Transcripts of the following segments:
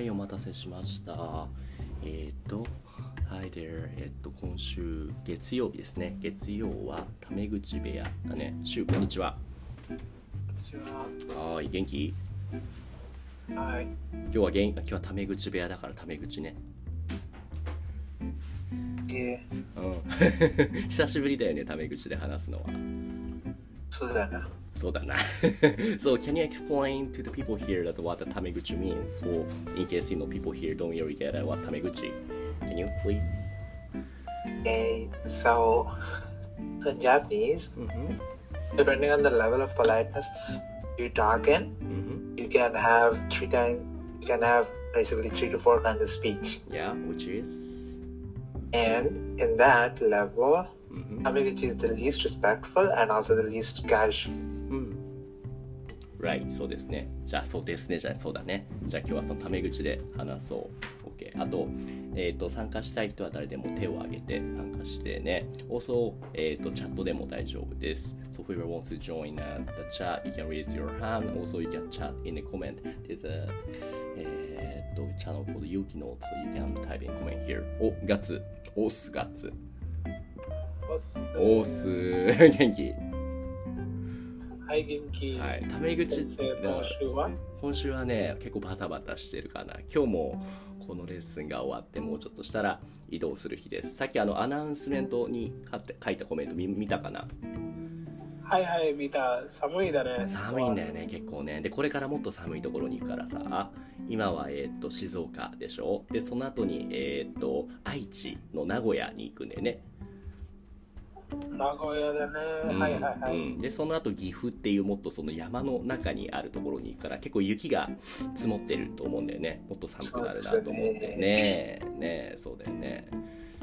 はい、お待たせしました。えっ、と、Hi there。えっ、と、今週月曜日ですね。月曜はタメ口部屋だね。しゅう、こんにちは。はーい、元気？はい。今日は元今日はタメ口部屋だからタメ口ね。えうん。久しぶりだよね、タメ口で話すのは。そうだな。そうだな。so, can you explain to the people here that what the タメ口 means? So, in case you know people here don't really get uh, what タメ口 Can you please? Okay, so in Japanese, うん depending on the level of politeness you talk in, うん。 you can have three kind, you can have basically three to four kinds of speech. Yeah, which is? And in that level, うん。 Hamaguchi is the least respectful and also the least casual. うん。Right、そうですね。じゃあ、そうですね。じゃあ、そうだね。じゃあ、今日はそのタメ口で話そう。OK。あと、えっ、と、参加したい人は誰でも手を挙げて参加してね。Also、えっ、と、チャットでも大丈夫です。So, whoever wants to join、uh, the chat, you can raise your hand. Also, you can chat in the comment. There's a, えっ、と、チャンネル called Yuki Note. So, you can type in comment here. お、ガッツ。オスガッツ。オス。元気。はい、元気。はい。タメ口今週は？今週はね結構バタバタしてるかな今日もこのレッスンが終わってもうちょっとしたら移動する日ですさっきあのアナウンスメントに書って書いたコメント見見たかな？はいはい、見た。寒いだね。寒いんだよね結構ねでこれからもっと寒いところに行くからさ今はえーっと静岡でしょ？でその後にえーっと愛知の名古屋に行くんだよね名古屋だね。うんはいはいはい。うん。でその後岐阜っていうもっとその山の中にあるところに行くから結構雪が積もってると思うんだよね。もっと寒くなるなと思ってそうですよね。えねえそうだよね。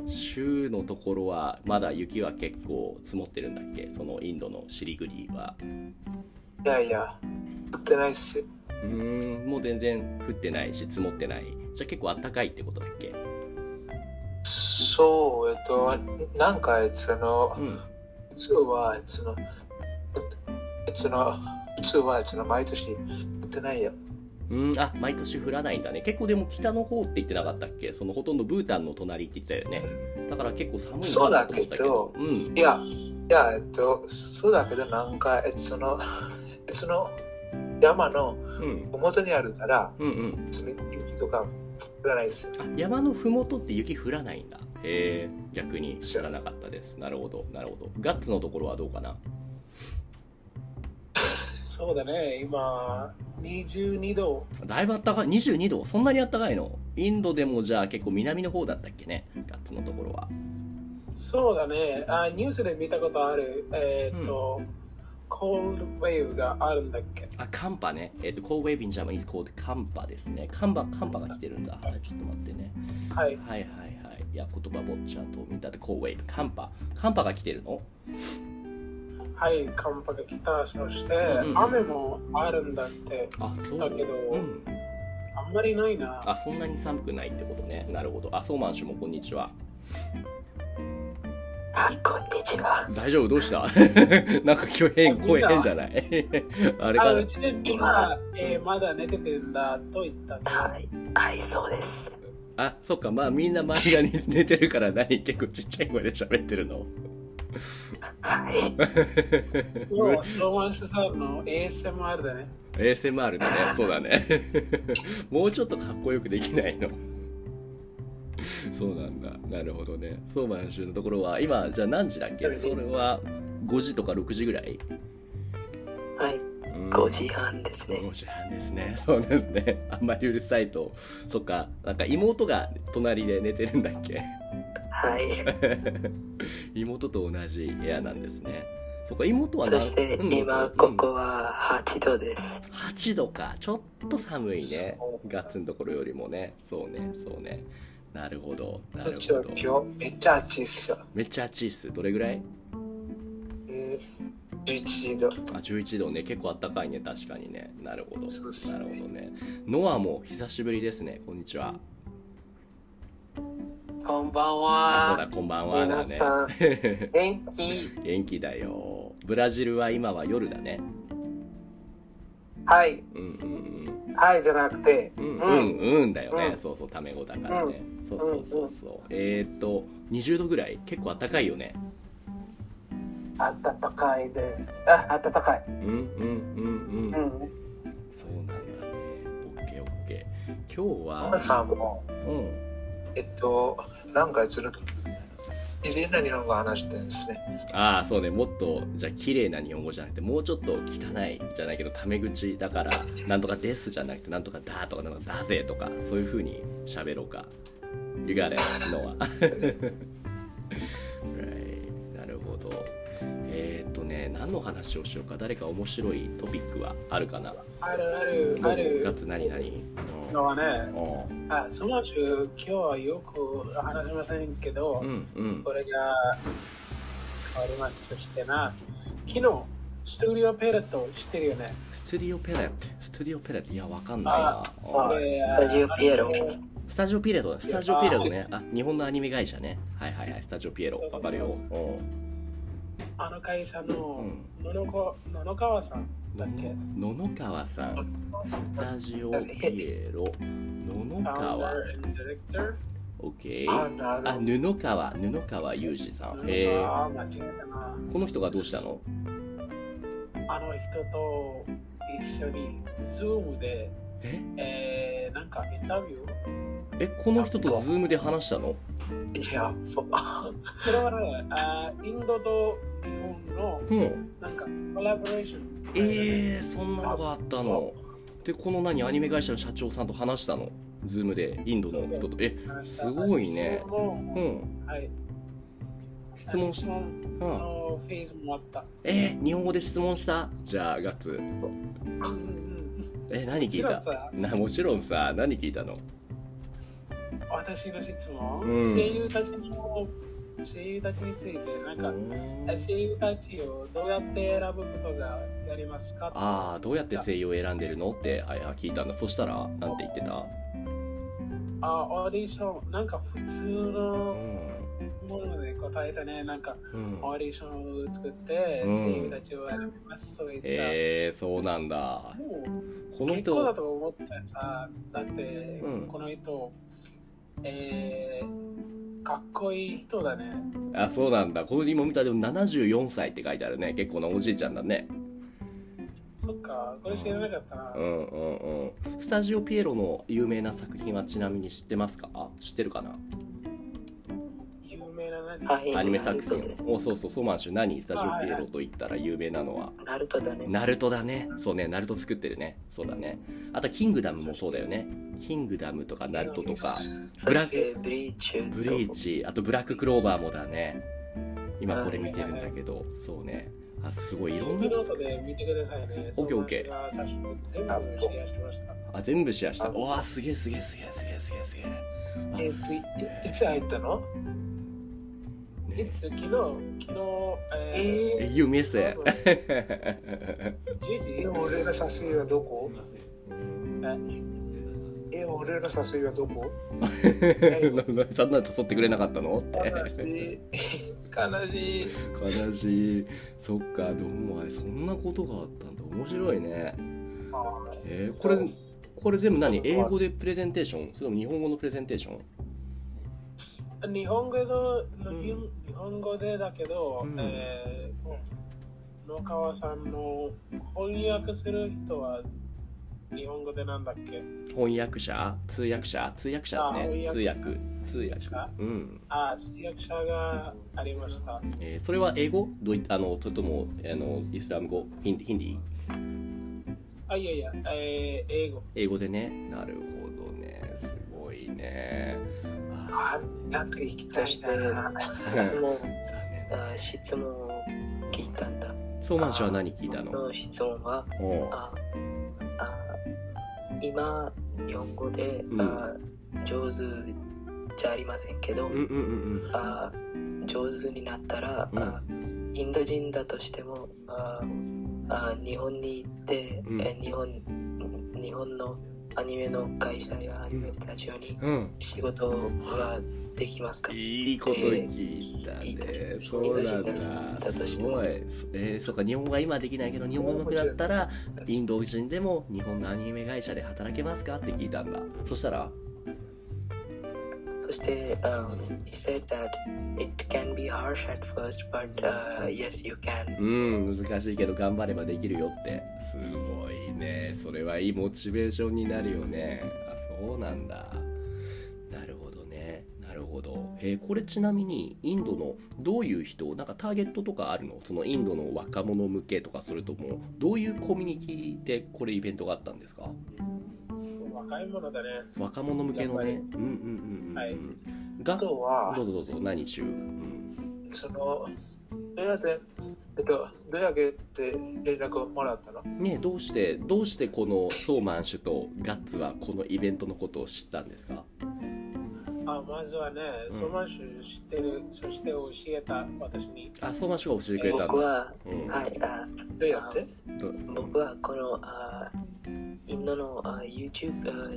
州のところはまだ雪は結構積もってるんだっけ？そのインドのシリグリは。いやいや、売ってないっす。うーんもう全然降ってないし積もってない。じゃあ結構あったかいってことだっけ？そう、えっと、なんか、その、うん。普通は、その、その、普通は、その、毎年売ってないよ。うんあ毎年降らないんだね。結構でも北の方って言ってなかったっけ？そのほとんどブータンの隣って言ったよね。だから結構寒いなと思ったけどうん。いや、いや、えっと、そうだけど、なんか、えっと、その、その、山のうん。麓にあるから、うんうん。その雪とか降らないです。あ山のふもとって雪降らないんだ。へえ逆に知らなかったです。なるほどなるほど。ガッツのところはどうかな？そうだね。今、22度。だいぶあったかい。22度？そんなにあったかいの？インドでもじゃあ結構南の方だったっけね？ガッツのところは。そうだね。あニュースで見たことある。えーっと、コールドウェーブがあるんだっけ？あカンパね。えっ、と Cold Wave in German is called カンパですね。カンパカンパが来てるんだ。はいちょっと待ってね。はい。はいはいはい。いや言葉ぼっちゃんと見たって Cold Wave カンパ。カンパが来てるの？はい、寒波が来た。そして、うんうん雨もあるんだって。あそう。だけどうん。あんまりないな。あそんなに寒くないってことね。なるほど。あソーマン氏もこんにちは。はい、こんにちは。大丈夫？どうした？なんか今日変声変じゃない？あれあ、かうちで今、えーまだ寝ててんだと言ったね。はい、はい、そうです。あそっか。まあみんな周りがに寝てるから何結構ちっちゃい声で喋ってるの？はい、もう、スローマンシュさんの ASMR だね。ASMR だね。そうだね。もうちょっとかっこよくできないの そうなんだ。なるほどね。ソーマン州のところは今じゃあ何時だっけ？それは5時とか6時ぐらい？はい、うん。5時半ですね。5時半ですね。そうですね。あんまりうるさいと。そっか。なんか妹が隣で寝てるんだっけ？はい、妹と同じ部屋なんですね。そっか妹はそしてうん。今ここは8度です。8度か。ちょっと寒いね。ガッツのところよりもね。そうね。そうねなるほど。なるほど。今日めっちゃ暑いっすよ。めっちゃ暑いっす。どれぐらい？えー、11度。あ11度ね。結構あったかいね。確かにね。なるほど。そうっすね。なるほどね。ノアも久しぶりですね。こんにちは。こんばんあそうは。だ。こんばんはだ皆さん。ね 元気？元気だよ。ブラジルは今は夜だね。はい。うんうんはいじゃなくて。うん。うん。うん。うんだよね、うん。そうそう。タメ語だからね、そうそうそうそう。えー、っと20度ぐらい？結構あったかいよね。暖かいです。あ、暖かい。うんうんうんうん。うん。そうなんだね。オッケーオッケー。今日はマさんも、うん。えっと、なんかその、綺麗な日本語話してるんですね。ああそうね。もっとじゃあ綺麗な日本語じゃなくてもうちょっと汚いじゃないけどタメ口だからなんとかですじゃなくてなんとかだとかなんとかだぜとかそういう風に喋ろうか You got it のは right なるほど。えー、っとね何の話をしようか？誰か面白いトピックはあるかな？あるあるある。ガッツ何何のはね、うん。あその中、今日はよく話しませんけど、うんうん。これが変わります。そしてな、昨日、ストゥディオペレット知ってるよね？スタジオペレット？スタジオペレット？いやわかんないな。スタジオピエロスタジオピエロ。だスタジオピエロね。あ。日本のアニメ会社ね。はいはいはいスタジオピエロ。わかるよ。うん。あの会社のう野々こ野々川さん。だっけ野々川さん。スタジオピエロ。野々川。Founder and Director。OK あ。布川。布川裕二さん。野へえ。この人がどうしたの？あの人と一緒に Zoom で、え？えー、なんかインタビュー？えこの人とズームで話したの？いや、もうあこれはね、あインドと日本のうん。なんかコラボレーション。えー、そんなのがあったの。でこの何アニメ会社の社長さんと話したの？ズームでインドの人と。えすごいね。質問もうん。はい。質問し質問うん。のフェーズもあった。えー、日本語で質問した？じゃあガッツ。え何聞いた？もちろんさ。なもちろんさ何聞いたの？私の質問、うん。声優たちの声優たちについて、なんか、え声優たちをどうやって選ぶことがやりますか？ああどうやって声優を選んでるの？ってあ聞いたんだ。そしたらなんて言ってた？あオーディション、なんか普通うのん。もので答えたね、なんかうん。オーディションを作って、うん。声優たちを選びますと言った。えー、そうなんだ。この結構だ人と思った。さ、だって、うん。この人、えー、かっこいい人だね。あそうなんだ。この今見たらでも74歳って書いてあるね。結構なおじいちゃんだね。そっか、これ知らなかったな。うんうんうん。スタジオピエロの有名な作品はちなみに知ってますか？知ってるかな？アニメ作品。おそうそうソマンシュ何スタジオピエロと言ったら有名なのは。ナルトだね。ナルトだね。そうねナルト作ってるね。そうだね。あとキングダムもそうだよね。キングダムとかナルトとかそしてブリーチュブリーチあとブラッククローバーもだね。今これ見てるんだけどそうね。あすごいいろんな。ノートで見てくださいね。オッケーオッケー。ー。最初全部シェアしました。あ全部シェアした。おわすげえすげえすげえすげえすげえ。すげええっと、いいつ入ったの？いつ昨日、昨日、えええ You miss it え、俺の誘いはどこ？え？え、俺の誘いはどこ？そんなの誘ってくれなかったの？って悲しい。悲しい。悲しい。そっかどうもそんなことがあったんだ。面白いね。あえーこれこれ全部何？英語でプレゼンテーション？それとも日本語のプレゼンテーション？日本語で、ん。日本語でだけど、うん。えー、野川さんの翻訳する人は日本語でなんだっけ？翻訳者？通訳者？通訳者だね。あ通訳。通訳者。うん。あ、通訳者がありました。えーそれは英語？どういあのともあのイスラム語？ヒンヒンディー？あ、いやいや、えー、英語。英語でね。なるほどね。すごいねああ、なんか行きたいな。残もう念あ質問を聞いたんだ。ソーマン氏は何聞いたの？の質問は、ああ今、日本語で、うん。あ上手じゃありませんけど、うんうんうん。あ上手になったら、うん。あインド人だとしてもああ日本に行って、うん。え日本日本のアニメの会社やアニメスタジオにうんうん仕事ができますか、いいこと聞いたね。そうなんだ。すごい。えー、そうか、日本語が今できないけど、日本語上手くなったら、インド人でも日本のアニメ会社で働けますか？って聞いたんだ。そしたら、そして、um, he said that it can be harsh at first, but、uh, yes, you can. うん、難しいけど頑張ればできるよって。すごいね。それはいいモチベーションになるよね。あ、そうなんだ。なるほどね。なるほど。えーこれちなみにインドのどういう人なんかターゲットとかあるの？そのインドの若者向けとかそれともどういうコミュニティでこれイベントがあったんですか？若い者だね。若者向けのね。うんうんうんうん。はい。があとはどうぞどうぞ何中、うん、そのどうやってえっとどうやって連絡をもらったの？ねえどうしてどうしてこのソーマン氏とガッツはこのイベントのことを知ったんですか？あまずはね、うん。ソマッシュ知ってる、そして教えた私に。あソーマン氏が教えてくれたんだ、僕は、うん。はい、あどうやって？ど僕はこのあインドのあ YouTube あ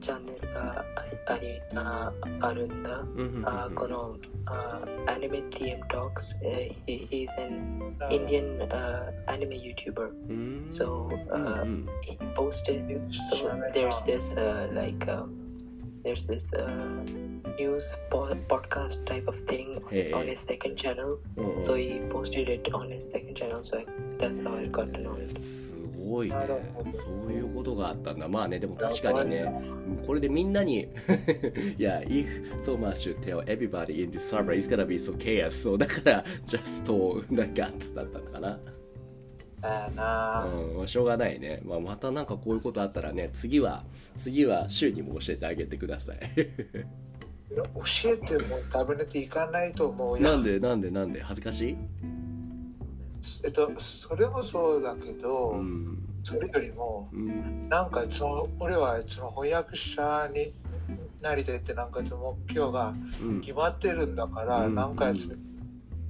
チャンネルがあありああるんだ。うんうんうんあこのあ Anime TM Talks、uh, he, he's an あ Indian uh, anime YouTuber. うん So うん uh, うん he posted so there's this uh, like um, there's this uh, news po- podcast type of thing Hey. on his second channel. うんうん So he posted it on his second channel. So I, that's how I got to know it. すごいね。そういうことがあったんだ。まあねでも確かにね。これでみんなに いや if so much you tell everybody in this server it's gonna be so chaos. そうだから just told the guts だったのかな。うん、しょうがないね、まあ、またなんかこういうことあったらね次は次は週にも教えてあげてください。教えても食べれていかないと思うよ。なんでなんでなんで？恥ずかしい？えっとそれもそうだけど、うんそれよりもうんなんかその俺はその翻訳者になりたいってなんかその目標がうん決まってるんだから、うん。なんかその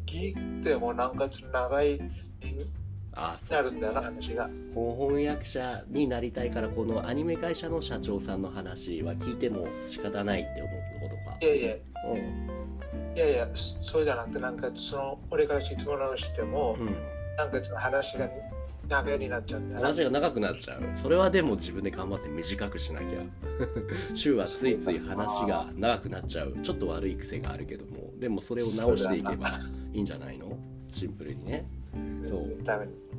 聞いてもなんか長いにあそうなるんだよな話が。翻訳者になりたいからこのアニメ会社の社長さんの話は聞いても仕方ないって思うことか。いやいや。うんいやいやそそうじゃなくてなんかその俺から質問をしても、うん。なんか話が長いになっちゃうんだ話が長くなっちゃう。それはでも自分で頑張って短くしなきゃ。週はついつい話が長くなっちゃう。ちょっと悪い癖があるけども。でもそれを直していけばいいんじゃないの？シンプルにね。そう。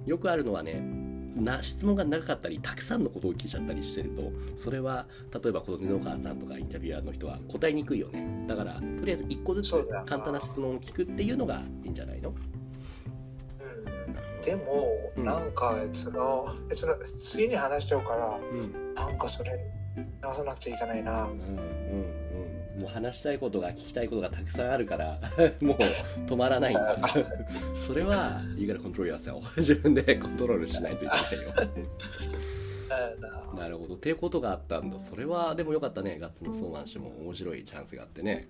よくあるのはねな質問が長かったりたくさんのことを聞いちゃったりしてるとそれは例えばこの布川さんとかインタビュアーの人は答えにくいよね。だからとりあえず1個ずつ簡単な質問を聞くっていうのがいいんじゃないの？うん。でも、うん。なんかそのその次に話しちゃうからうん。なんかそれ直さなくちゃいけないな。うんうんうんもう話したいことが聞きたいことがたくさんあるから もう止まらない。ん だそれは You gotta control yourself. 自分でコントロールしないといけないよ。あな。るほど。っていうことがあったんだ。それはでもよかったね。ガッツのソーマン氏も面白いチャンスがあってね。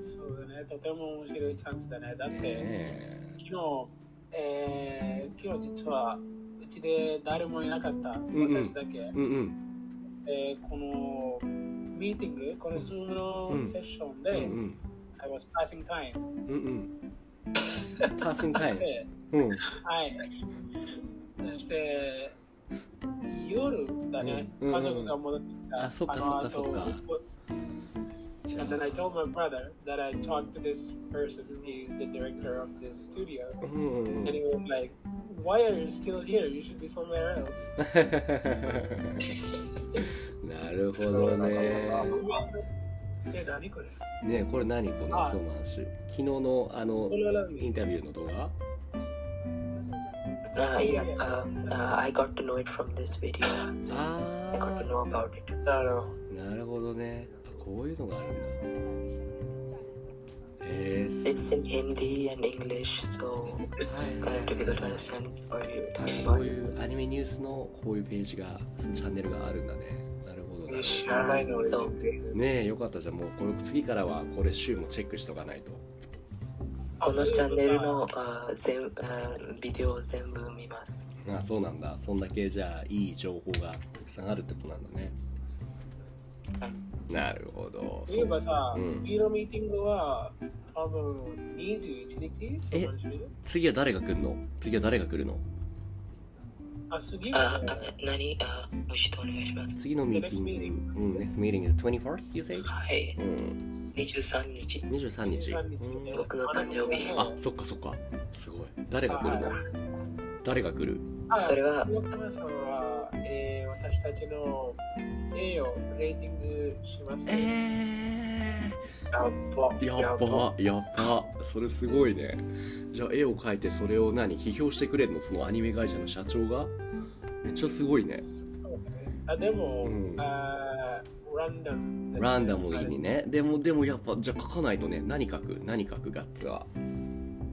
そうだね、とても面白いチャンスだね。だって、ね昨日、えー昨日実はうちで誰もいなかった、んうん。私だけ。うんうん。えーこの ミーティング、この Zoom うんのセッションうんうで、ん I was passing time。うんうんパーソンタイムそして、うんはい。そして、夜だね、うんうん家族が戻ってきた。あそっかのそっかそっか後じゃ And then I あ told my brother that I talked to this person. He's the director of this studio. うんうんうん And he was like, Why are you still here? You should be somewhere else. なるほどねえ、何これねこれ何このあソーマン氏昨日のあのインタビューの動画 Uh, yeah, uh, uh, I got to know it from this video. あ I got to ー know about it. なるほどなるほどねあこういうのがあるんだ It's in Hindi and English, so はい kind of difficult to understand for you. はいこういうアニメニュースのこういうページがチャンネルがあるんだねなるほど知らないの俺ねえよかったじゃんもうこれ次からはこれ週もチェックしとかないとこのチャンネルのあ全あビデオを全部見ます。あそうなんだそんだけじゃあいい情報がたくさんあるってことなんだねなるほど。そういえばさ、うん。次のミーティングは多分21日え次は誰が来るの？次は誰が来るの？あ、次あはね、あ何？あもう一度お願いします。次のミーティング、うん、next meeting is 21st, you say? はい、うん、23日。23日。23日。うん。僕の誕生日。あ、そっかそっか。すごい。誰が来るの？誰が来る？あそれは、えー、私たちの絵をレーティングします。えやっばー、やっば、やっば。それすごいね。じゃあ絵を描いてそれを何？批評してくれるの？そのアニメ会社の社長が？めっちゃすごいね。あでも、うん。あランダムね、ランダムにね。でも、でもやっぱ、じゃあ書かないとね、何書く？何書くガッツは？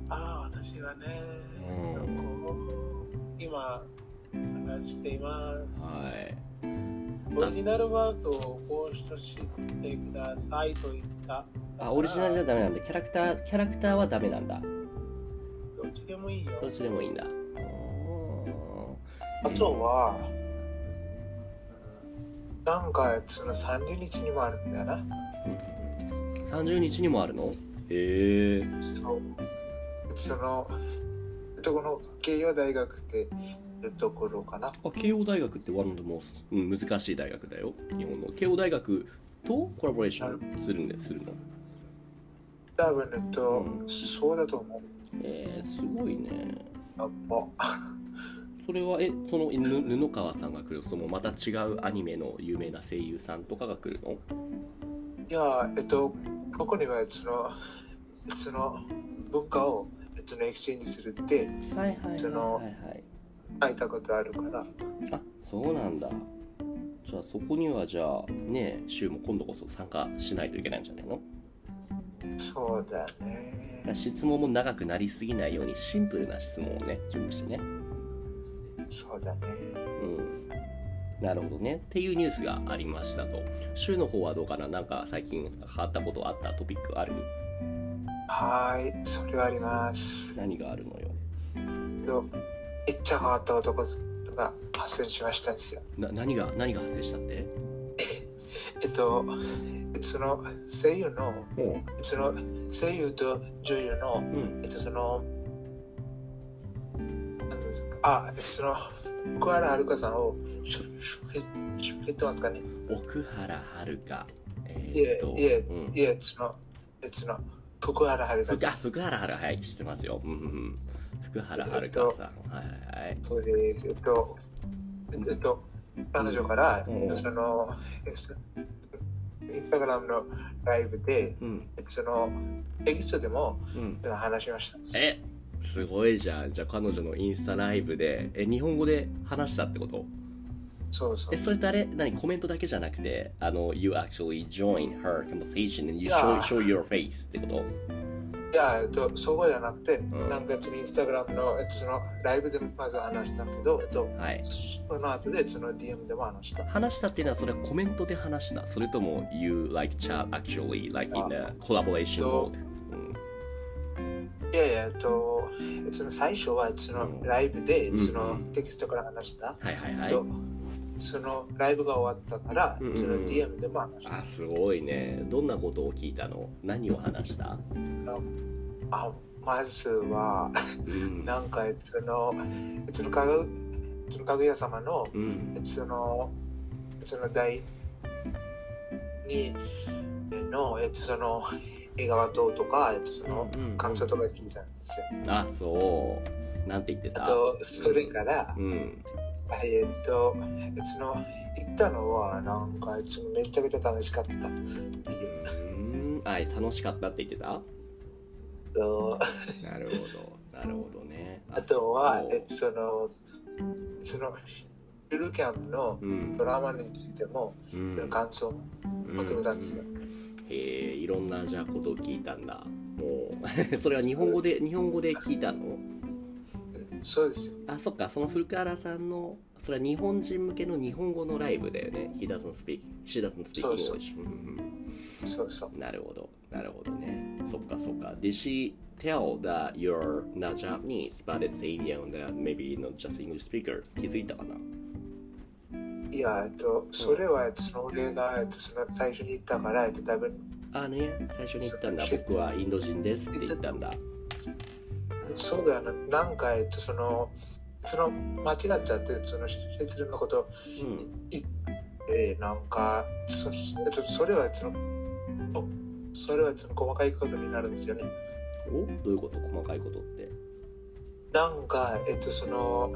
あ私はね、うん。今探しています。はい。オリジナルワードをポストしてくださいと言った。あ、オリジナルじゃダメなんだ。キャラクター、キャラクターはダメなんだ。どっちでもいいよ。どっちでもいいんだ。あとは、なんかその30日にもあるんだよな。30日にもあるの？へえ。そう。その、どこの慶応大学ってところかな。あ、慶応大学って one of the most、うん、難しい大学だよ。日本の。慶応大学とコラボレーションするんでするの。多分、えっと、うんそうだと思う。えー、すごいね。やっぱ。それは、え、そのぬ布川さんが来る、そのまた違うアニメの有名な声優さんとかが来るの？いや、えっと、ここにはその、その文化をそのエクスチェンジするってはいはいはいそのはいはい。書いたことあるから、あ、そうなんだ。じゃあそこにはじゃあね、週も今度こそ参加しないといけないんじゃないの？そうだね。質問も長くなりすぎないようにシンプルな質問をね、準備してね。そうだね。うん。なるほどね。っていうニュースがありましたと。週の方はどうかな？なんか最近変わったことあったトピックある？はーい、それはあります。何があるのよ？とめっちゃ変わった男が発生しましたんですよ。な、何が、何が発生したって？えっと、その声優の、うん。その声優と女優の、うん。えっと、その、あ、その、福原遥さんを知ってますかね奥原遥か。えいえーっと、、いえうん、いえ、その、えその、福原遥福原遥はい知ってますよ。うんうんうん。福原遥さん。はいはいはい。そうです。えっと、えっと、彼女から、うんその、インスタグラムのライブで、うん。その、テキストでもうん。その話しました。えすごいじゃん。じゃあ彼女のインスタライブで、え、日本語で話したってこと？そうそうえ、。それってあれ何？コメントだけじゃなくて、あの、you actually join her conversation and you show, show your face ってこと？いや、えっと、そうじゃなくて、ん。なんかそのインスタグラムの、えっと、そのライブでまず話したけど、えっと、はい。その後でその DM でも話した。話したっていうのはそれはコメントで話した。それとも you like chat actually like in a collaboration と mode、うん。いやいや、えっと、えっとその最初はそのライブでうん。そのテキストから話した。はいはいはい。えっとそのライブが終わったから、うんうんその DM でも話した。あすごいね。どんなことを聞いたの？何を話した？あまずは、うん。なんか、その、そのかぐ、そのかぐや様の、うん。その、その第2の、えっと、その、映画はどうとか、えっと、その、感想とか聞いたんですよ。あそう。なんて言ってた？あと、それから、うんはいえっと、その、行ったのは、なんか、そのめちゃくちゃ楽しかったっていう。うんあ楽しかったって言ってた？となるほどなるほどね。あとはえその、その、ゆるキャンプのうん。ドラマについても、うん。感想を求めたんですよ。へえいろんなじゃあことを聞いたんだ。も それは日本語で日本語で聞いたの？そうですよ。あそっか。その古川さんのそれは日本人向けの日本語のライブだよね。He doesn't speak She doesn't speak English そうそう。うんなるほど。なるほどね。そっかそっか。Did she tell that you're not Japanese but it's Indian that maybe not just English speaker? 気づいたかな？いや、えっと、それは、えっと、その俺が、えっと、その最初に言ったから、えっと、多分、あね。最初に言ったんだ。僕はインド人ですって言ったんだそうだよな、なんか、えっと、その、その、間違っちゃって、その、失礼なことうん言って、なんか、そえっと、それは、その、おそれは、その、細かいことになるんですよね。おどういうこと細かいことってなんか、えっと、その、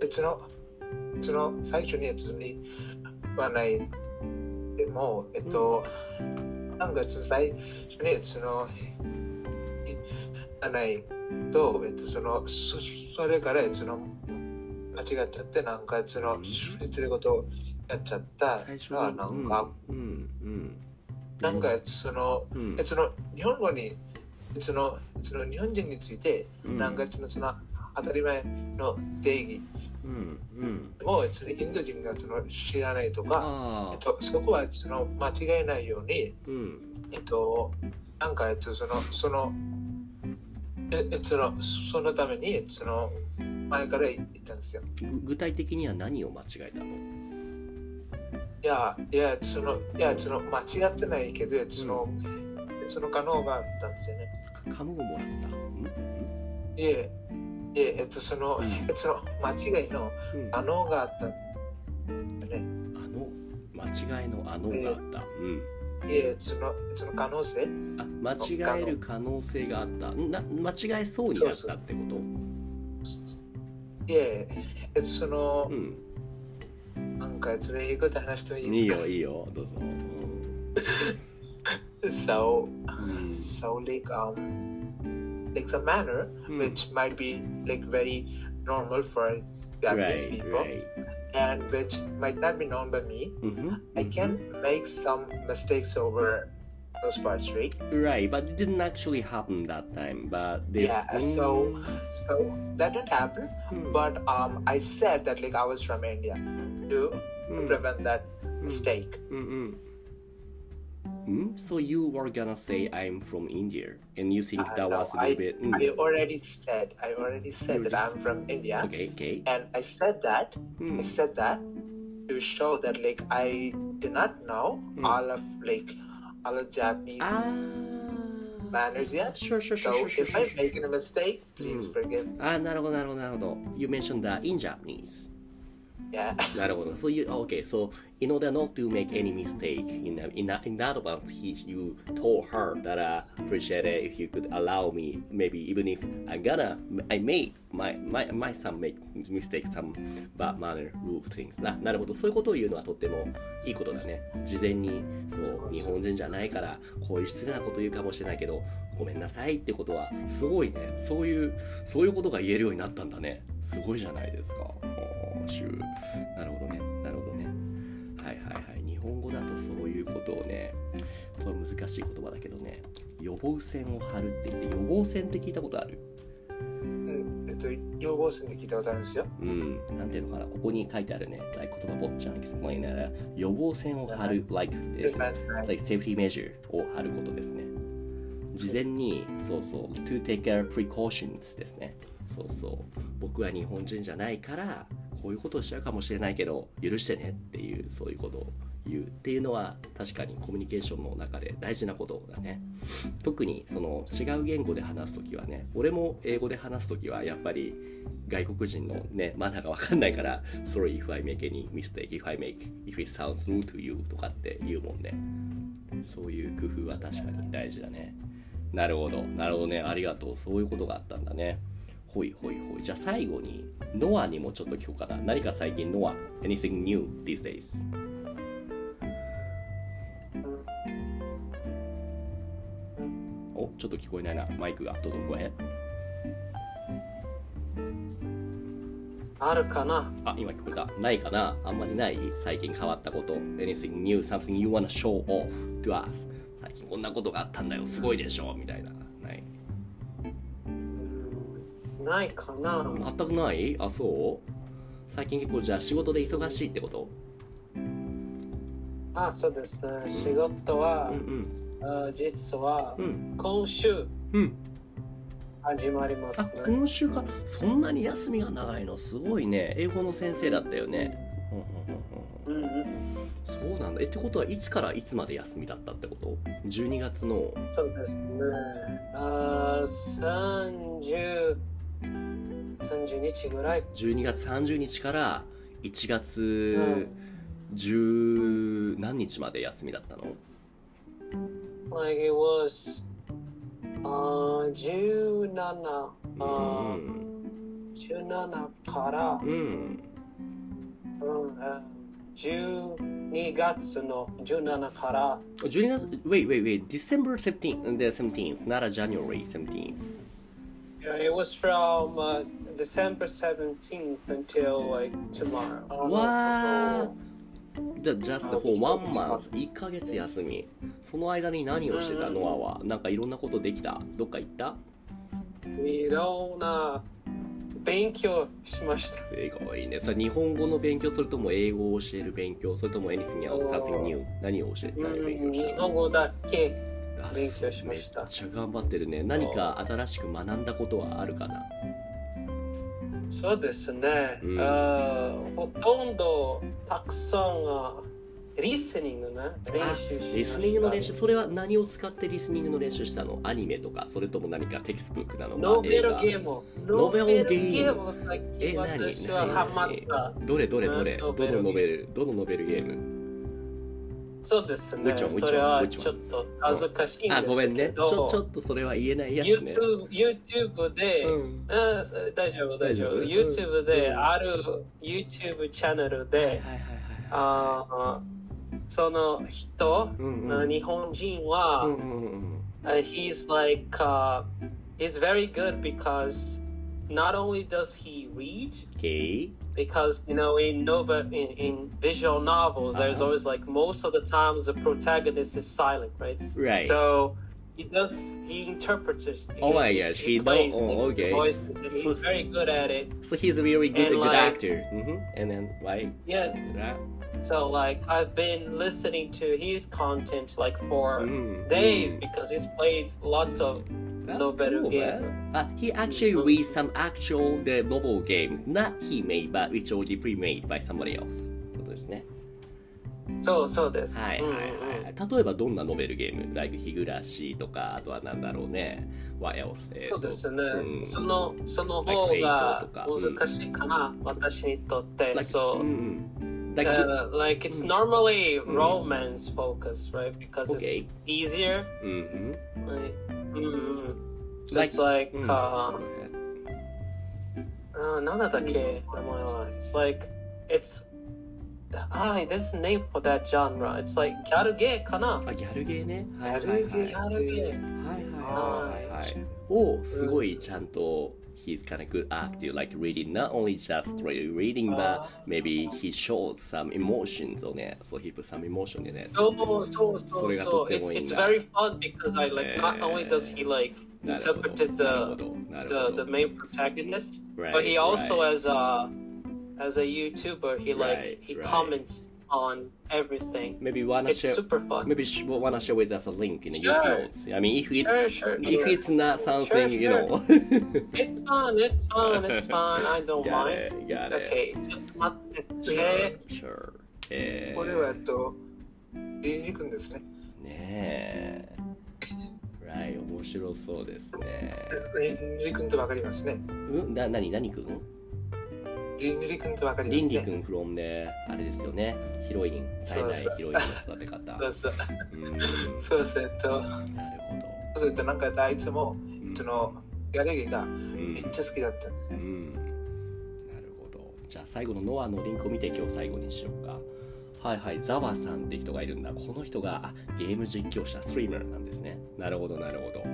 えっとその、その、最初に、えっと、その言わないでも、えっと、なんか、その、最初に、その、言わないと、えっと、その、そそれから、えっとその、間違っちゃって、なんか、その、失礼ことをやっちゃったら、なんか、うんうんなんか、その、うん。えその、日本語に、その、その日本人について、うん。なんか、その、その、当たり前の定義うんうん。を、そのインド人がその知らないとか、えっと、そこはその間違えないように、うん。えっと、なんか、えっと、その、その、え、えその、そのために、その、前から言ったんですよ。ぐ具体的には何を間違えたの？いや、いや、その、いや、その、間違ってないけど、その、その可能があったんですよね。かカムをもらった。ん？いえ、いえ、えっと、その、うん。えその、間違いのうん。可能があったんですよね。あの間違いのあのがあった、うんいえ、その、その可能性あ間違える可能性があったな間違えそうになったってこといえ、えっと、そのう、んなんか、その英語で話してもいいいいですかよいいよどうぞ、So, うん、so like um, like some manner うん which might be like very normal for Japanese right, people right. And which might not be known by me. うん I can make some mistakes over those parts, right? Right, but it didn't actually happen that time. But this, Yeah, so so that didn't happen. Mm. But um, I said that like I was from India to Mm. prevent that mistake. Mm-mm. Mm? So you were gonna say I'm from India, and you think Uh, that no, was a little I, bit. mm. I already said I already said You that just- I'm from India, Okay, okay. and I said that Mm. I said that to show that like I did not know Mm. all of like all of Japanese Ah. manners yet. Sure, sure, sure, So sure, sure, if sure. I'm making a mistake, please Mm. forgive. あ、なるほど、なるほど、なるほど。You mentioned that in Japanese. Yeah. なるほど。So you, okay, so in order not to make any mistake, in, in, in advance, he, you told her that I appreciate it if you could allow me, maybe even if I'm gonna, I may, my, my, my son make mistake, some bad manner, rule things. ななるほど。そういうことを言うのはとってもいいことだね。事前に、そう、日本人じゃないから、こういう失礼なこと言うかもしれないけど、ごめんなさいってことは、すごいね。そういう、そういうことが言えるようになったんだね。すごいじゃないですか。おーシューなるほどね。なるほどね。はいはいはい。日本語だとそういうことをね、これ難しい言葉だけどね、予防線を張るって言って、予防線って聞いたことある？うんえっと、予防線で聞いたことあるんですよ。うん。なんていうのかな、ここに書いてあるね、like 言葉坊ちゃん explain な予防線を張る、like, like safety measure を張ることですね。事前に、そうそう、to take care precautions ですね。そうそう、僕は日本人じゃないから、こういうことをしちゃうかもしれないけど、許してねっていう、そういうことを言うっていうのは、確かにコミュニケーションの中で大事なことだね。特にその違う言語で話すときはね、俺も英語で話すときはやっぱり外国人のね、マナーがわかんないから、Sorry if I make any mistake, if I make, if it sounds rude to you とかって言うもんね。そういう工夫は確かに大事だね。なるほど、なるほどね、ありがとう。そういうことがあったんだね。ほいほいほい。じゃあ最後に、ノアにもちょっと聞こうかな。何か最近ノア、anything new these days? お、ちょっと聞こえないな。マイクが。どうぞ、ごへん。あるかな？あ、今聞こえた。ないかな？あんまりない最近変わったこと。anything new, something you wanna show off to us. 最近こんなことがあったんだよ。すごいでしょみたいな。ないかな。全くない？あそう？最近結構じゃあ仕事で忙しいってこと？あ、そうですね。仕事はう、んあ実はうん。うん今週うん。始まりまあすね。今週か？そんなに休みが長いの？すごいね。英語の先生だったよね。うんうんうん。そうなんだ。えってことはいつからいつまで休みだったってこと ?12 月の。そうですね。あ30、30日ぐらい。12月30日から1月10何日まで休みだったの Like it was あ17、うあん17から、うんうんあ12月の17から、12月 wait wait wait December 17th the 17th not a January 17th Yeah, it was from uh, December 17th until like tomorrow. わーじゃ just for one month 1ヶ月休み。その間に何をしてたノアは？なんかいろんなことできた？どっか行った？いろんな勉強しました。すごいね。それ日本語の勉強それとも英語を教える勉強それとも anything else something new 何を教えて何を勉強した日本語だけ。あ勉強しました。めっちゃ頑張ってるね。何か新しく学んだことはあるかな？そうですね。うん。あーほとんどたくさんあリスニングね。練習しました。リスニングの練習。それは何を使ってリスニングの練習したの？アニメとかそれとも何かテキストブックなの？かノベルゲーム。ノベルゲームえ近何？私はハマった。画どれどれどれ？うんどのノベル？どのノベルゲーム？そうですね。それはちょっと恥ずかしいんですけど。ごめんねちょ。ちょっとそれは言えないやつね。YouTube, ューブで、うん、大丈夫大丈夫。YouTube で、ある YouTube チャンネルで、はいはいはいはい、あその人、うんうん、日本人は、うんうんうん uh, he's like、uh, he's very good because not only does he read. Okay. Because you know in novel in, in visual novels there's Uh-huh. always like most of the times the protagonist is silent right Right so he does he interprets Oh my gosh, he know- plays oh, okay. voices and he's very good at it So he's a very good, And good like- actor. hmm And then, right? yes Right? So like i've been listening to his content like for Mm, days mm. because he's played lots of That's no better cool, game. Uh, he actually reads some actual the novel games, not he made, but which already pre-made by somebody else. ことですね。そうそうです。はいはいはい。例えばどんなノベルゲーム ?like 日暮らしとか、あとはなんだろうね。What else? そうですね。うんそのその方が難しいかな、私にとって。like, そうう。んうん。Like, Uh, like it's normally romance focus, right? Because Okay. it's easier. うんうん。 Like, mm, so Like- it's like, うん uh, uh, なんだったっけ名前は It's like, it's, ah, there's a name for that genre. It's like ギャルゲーかなあ、ギャルゲーね。はいギャルはいはい。ゲーギャルゲー。はいはいはいはい。をすごいちゃんと he's kind of good actor, like reading not only just reading, but uh. maybe he shows some emotions on it. So he put some emotion in it. So so so so it's, it's very fun because I like not only does he like interpret as uh, the the, the main protagonist, right, but he also right. as a as a YouTuber he like right, he comments on everything. maybe wanna It's share super fun. maybe sh- wanna share with us a link in the Sure. YouTube notes I mean if it's Sure, sure, if sure. it's not something you Sure, know It's fun, it's fun, it's fun. I don't got mind. it got it Okay, ちょっと待って sure ね。 sure えーこれは、えっと、リンリ君ですね。ねえ Right 面白そうですねリンリ君とわかりますね。うんな何何くん リンリ君とわかりますね。リンリ君 from であれですよね。ヒロイン。最大ヒロインの育て方そうそう。うん。そうそう。と、なるほそうと、なんかあいつも、どその、ギャルゲーがうん。めっちゃ好きだったんですね。うん。なるほど。じゃあ最後のノアのリンクを見て今日最後にしようか。はいはい。ザワさんって人がいるんだ。この人があゲーム実況者ストリーマーなんですね。なるほどなるほど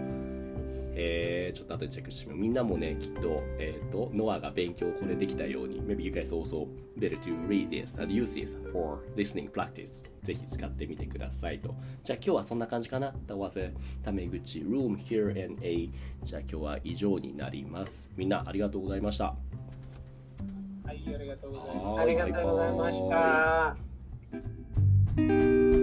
えー、ちょっと後でチェックしてみよう。みんなもね、きっと、えっ、と、ノアが勉強これできたように、maybe you guys also better to read this and use this for listening practice. ぜひ使ってみてくださいと。じゃあ今日はそんな感じかな ?That was a タメ口 room here and a じゃあ今日は以上になります。みんなありがとうございました。はい、ありがとうございます。はありがとうございました。